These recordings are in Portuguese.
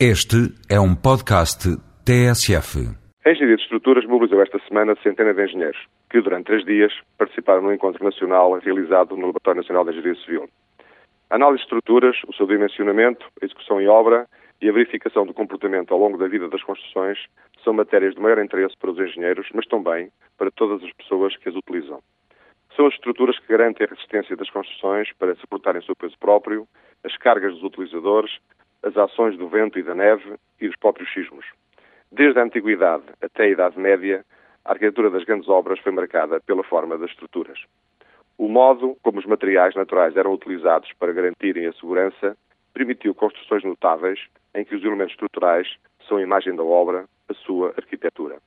Este é um podcast TSF. A Engenharia de Estruturas mobilizou esta semana centenas de engenheiros, que durante três dias participaram no encontro nacional realizado no Laboratório Nacional de Engenharia Civil. A análise de estruturas, o seu dimensionamento, a execução em obra e a verificação do comportamento ao longo da vida das construções são matérias de maior interesse para os engenheiros, mas também para todas as pessoas que as utilizam. São as estruturas que garantem a resistência das construções para suportarem o seu peso próprio, as cargas dos utilizadores, as ações do vento e da neve e dos próprios sismos. Desde a Antiguidade até a Idade Média, a arquitetura das grandes obras foi marcada pela forma das estruturas. O modo como os materiais naturais eram utilizados para garantirem a segurança permitiu construções notáveis em que os elementos estruturais são a imagem da obra, a sua arquitetura.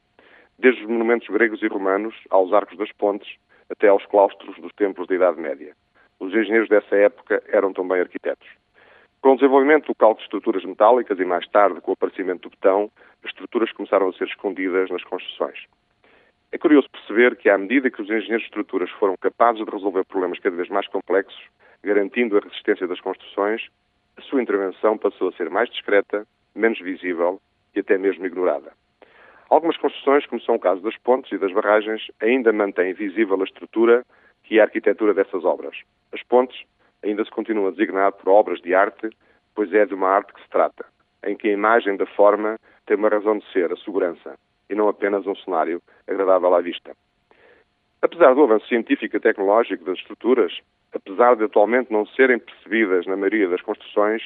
Desde os monumentos gregos e romanos aos arcos das pontes até aos claustros dos templos da Idade Média. Os engenheiros dessa época eram também arquitetos. Com o desenvolvimento do cálculo de estruturas metálicas e mais tarde com o aparecimento do betão, as estruturas começaram a ser escondidas nas construções. É curioso perceber que, à medida que os engenheiros de estruturas foram capazes de resolver problemas cada vez mais complexos, garantindo a resistência das construções, a sua intervenção passou a ser mais discreta, menos visível e até mesmo ignorada. Algumas construções, como são o caso das pontes e das barragens, ainda mantêm visível a estrutura e a arquitetura dessas obras. As pontes ainda se continua a designar por obras de arte, pois é de uma arte que se trata, em que a imagem da forma tem uma razão de ser, a segurança, e não apenas um cenário agradável à vista. Apesar do avanço científico e tecnológico das estruturas, apesar de atualmente não serem percebidas na maioria das construções,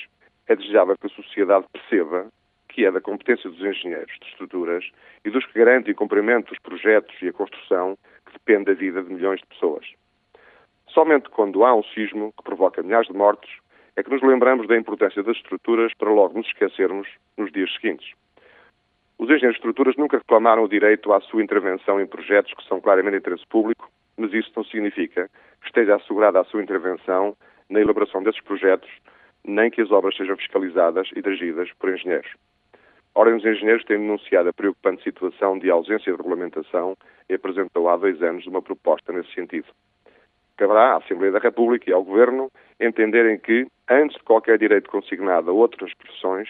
é desejável que a sociedade perceba que é da competência dos engenheiros de estruturas e dos que garantem o cumprimento dos projetos e a construção que depende a vida de milhões de pessoas. Somente quando há um sismo que provoca milhares de mortos é que nos lembramos da importância das estruturas para logo nos esquecermos nos dias seguintes. Os engenheiros de estruturas nunca reclamaram o direito à sua intervenção em projetos que são claramente de interesse público, mas isso não significa que esteja assegurada a sua intervenção na elaboração desses projetos, nem que as obras sejam fiscalizadas e dirigidas por engenheiros. A Ordem dos Engenheiros tem denunciado a preocupante situação de ausência de regulamentação e apresentou há dois anos uma proposta nesse sentido caberá à Assembleia da República e ao Governo entenderem que, antes de qualquer direito consignado a outras profissões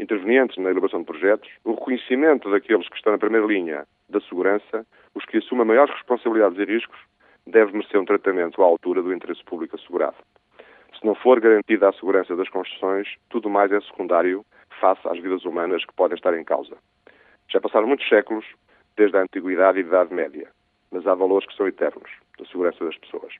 intervenientes na elaboração de projetos, o reconhecimento daqueles que estão na primeira linha da segurança, os que assumem maiores responsabilidades e riscos, deve merecer um tratamento à altura do interesse público assegurado. Se não for garantida a segurança das construções, tudo mais é secundário face às vidas humanas que podem estar em causa. Já passaram muitos séculos, desde a Antiguidade e a Idade Média, mas há valores que são eternos, da segurança das pessoas.